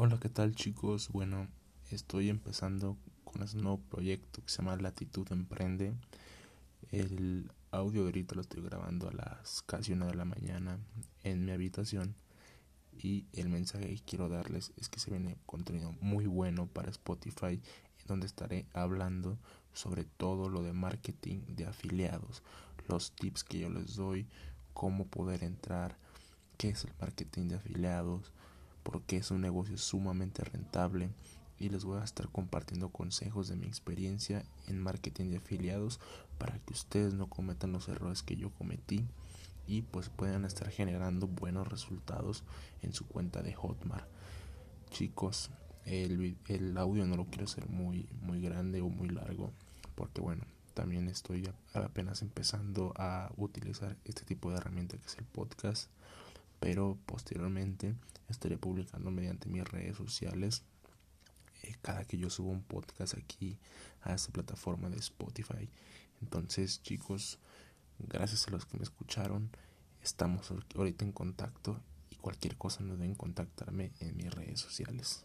Hola, ¿qué tal chicos? Bueno, estoy empezando con este nuevo proyecto que se llama Latitud Emprende. El audio ahorita lo estoy grabando a las casi una de la mañana en mi habitación. Y el mensaje que quiero darles es que se viene contenido muy bueno para Spotify, donde estaré hablando sobre todo lo de marketing de afiliados, los tips que yo les doy, cómo poder entrar, qué es el marketing de afiliados, porque es un negocio sumamente rentable y les voy a estar compartiendo consejos de mi experiencia en marketing de afiliados para que ustedes no cometan los errores que yo cometí y pues puedan estar generando buenos resultados en su cuenta de Hotmart. Chicos, el, el audio no lo quiero hacer muy, muy grande o muy largo porque bueno, también estoy apenas empezando a utilizar este tipo de herramienta que es el podcast pero posteriormente estaré publicando mediante mis redes sociales eh, cada que yo subo un podcast aquí a esta plataforma de Spotify. Entonces, chicos, gracias a los que me escucharon, estamos ahorita en contacto y cualquier cosa no deben contactarme en mis redes sociales.